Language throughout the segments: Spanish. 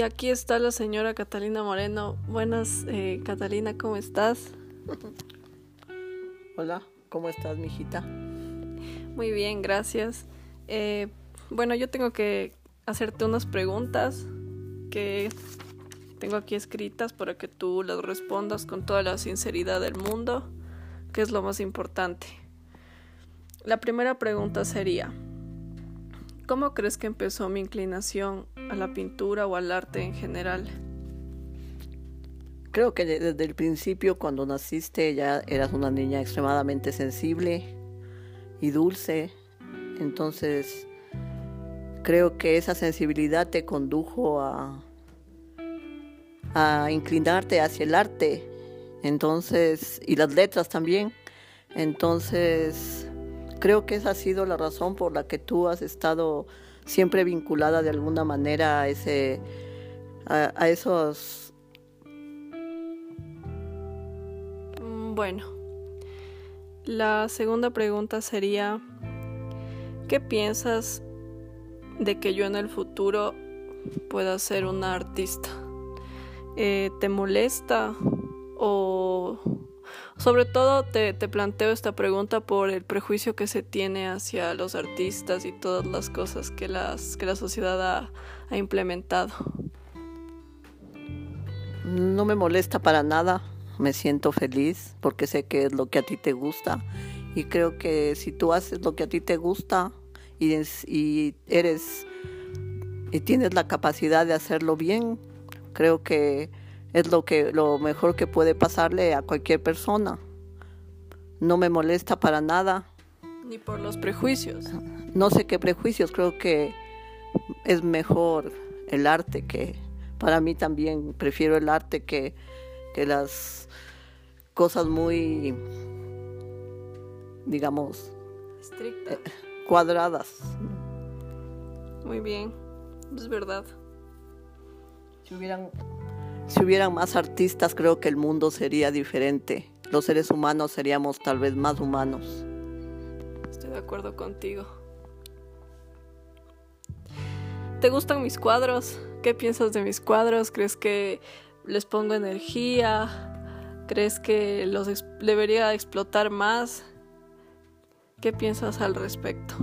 Y aquí está la señora Catalina Moreno. Buenas, eh, Catalina, ¿cómo estás? Hola, ¿cómo estás, mijita? Muy bien, gracias. Eh, bueno, yo tengo que hacerte unas preguntas que tengo aquí escritas para que tú las respondas con toda la sinceridad del mundo, que es lo más importante. La primera pregunta sería, ¿cómo crees que empezó mi inclinación a la pintura o al arte en general? Creo que desde el principio, cuando naciste, ya eras una niña extremadamente sensible y dulce. Entonces, creo que esa sensibilidad te condujo a, a inclinarte hacia el arte. Entonces, y las letras también. Entonces, creo que esa ha sido la razón por la que tú has estado siempre vinculada de alguna manera a ese a, esos mm, bueno la segunda pregunta sería ¿qué piensas de que yo en el futuro pueda ser una artista? Eh, ¿Te molesta o sobre todo te, planteo esta pregunta por el prejuicio que se tiene hacia los artistas y todas las cosas que, las, que la sociedad ha, implementado. No me molesta para nada, me siento feliz porque sé que es lo que a ti te gusta y creo que si tú haces lo que a ti te gusta y, y eres y tienes la capacidad de hacerlo bien, creo que es lo que lo mejor que puede pasarle a cualquier persona. No me molesta para nada. Ni por los prejuicios. No sé qué prejuicios, creo que es mejor el arte que para mí también prefiero el arte que, que las cosas muy digamos estrictas eh, cuadradas. Muy bien, es verdad. Si hubieran si hubieran más artistas, creo que el mundo sería diferente. Los seres humanos seríamos tal vez más humanos. Estoy de acuerdo contigo. ¿Te gustan mis cuadros? ¿Qué piensas de mis cuadros? ¿Crees que les pongo energía? ¿Crees que los debería explotar más? ¿Qué piensas al respecto?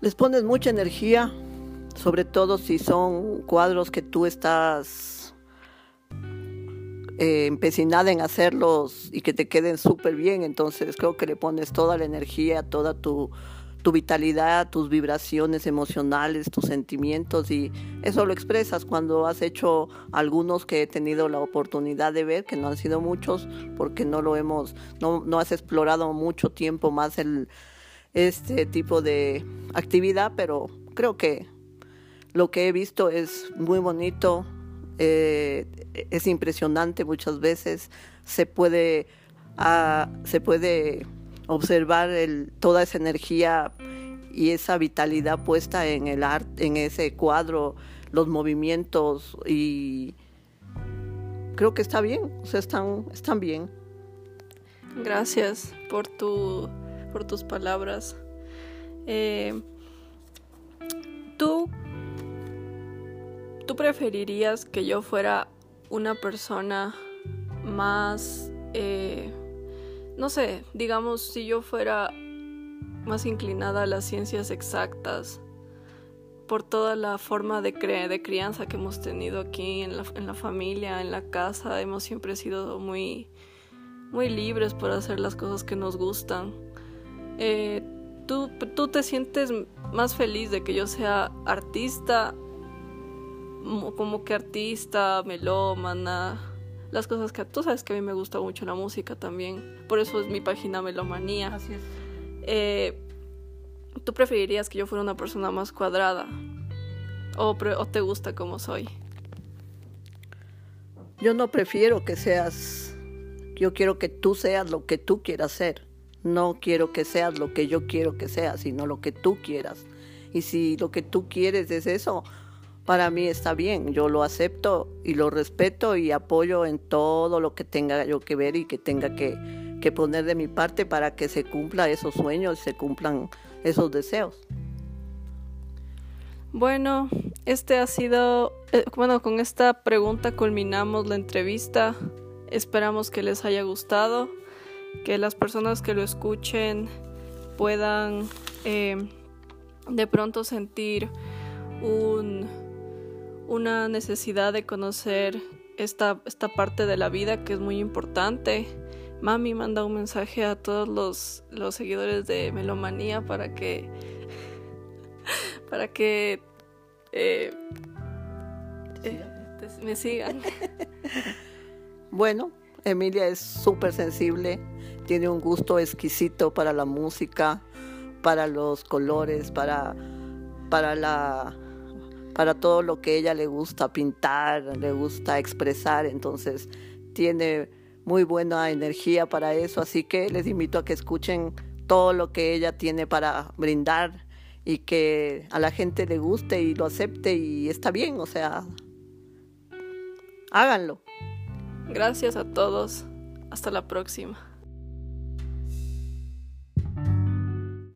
Les pones mucha energía, sobre todo si son cuadros que tú estás eh, empecinada en hacerlos y que te queden súper bien, entonces creo que le pones toda la energía, toda tu, tu vitalidad, tus vibraciones emocionales, tus sentimientos y eso lo expresas. Cuando has hecho algunos que he tenido la oportunidad de ver, que no han sido muchos porque no lo hemos, no, no has explorado mucho tiempo más el, este tipo de actividad, pero creo que lo que he visto es muy bonito, eh, es impresionante muchas veces, se puede, ah, se puede observar toda esa energía y esa vitalidad puesta en el arte, en ese cuadro, los movimientos y creo que está bien, o sea, están, están bien. Gracias por tu, por tus palabras. Eh, ¿Tú preferirías que yo fuera una persona más, eh, no sé, digamos, si yo fuera más inclinada a las ciencias exactas, por toda la forma de, de crianza que hemos tenido aquí en la, familia, en la casa, hemos siempre sido muy, muy libres por hacer las cosas que nos gustan. Eh, ¿tú, ¿Tú te sientes más feliz de que yo sea artista como que artista, melómana, las cosas que tú sabes que a mí me gusta mucho la música también, por eso es mi página Melomanía. Así es. Eh, ¿Tú preferirías que yo fuera una persona más cuadrada o, o te gusta como soy? Yo no prefiero que seas, yo quiero que tú seas lo que tú quieras ser. No quiero que seas lo que yo quiero que seas, sino lo que tú quieras. Y si lo que tú quieres es eso, para mí está bien, yo lo acepto y lo respeto y apoyo en todo lo que tenga yo que ver y que tenga que, poner de mi parte para que se cumplan esos sueños, se cumplan esos deseos. Bueno, este ha sido, eh, bueno, con esta pregunta culminamos la entrevista. Esperamos que les haya gustado, que las personas que lo escuchen puedan eh, de pronto sentir un, una necesidad de conocer esta, esta parte de la vida que es muy importante. Mami manda un mensaje a todos los, los seguidores de Melomanía para que para que eh, eh, me sigan. bueno, Emilia es súper sensible, tiene un gusto exquisito para la música, para los colores, para, para la para todo lo que ella le gusta pintar, le gusta expresar, entonces tiene muy buena energía para eso, así que les invito a que escuchen todo lo que ella tiene para brindar y que a la gente le guste y lo acepte y está bien, o sea, háganlo. Gracias a todos. Hasta la próxima.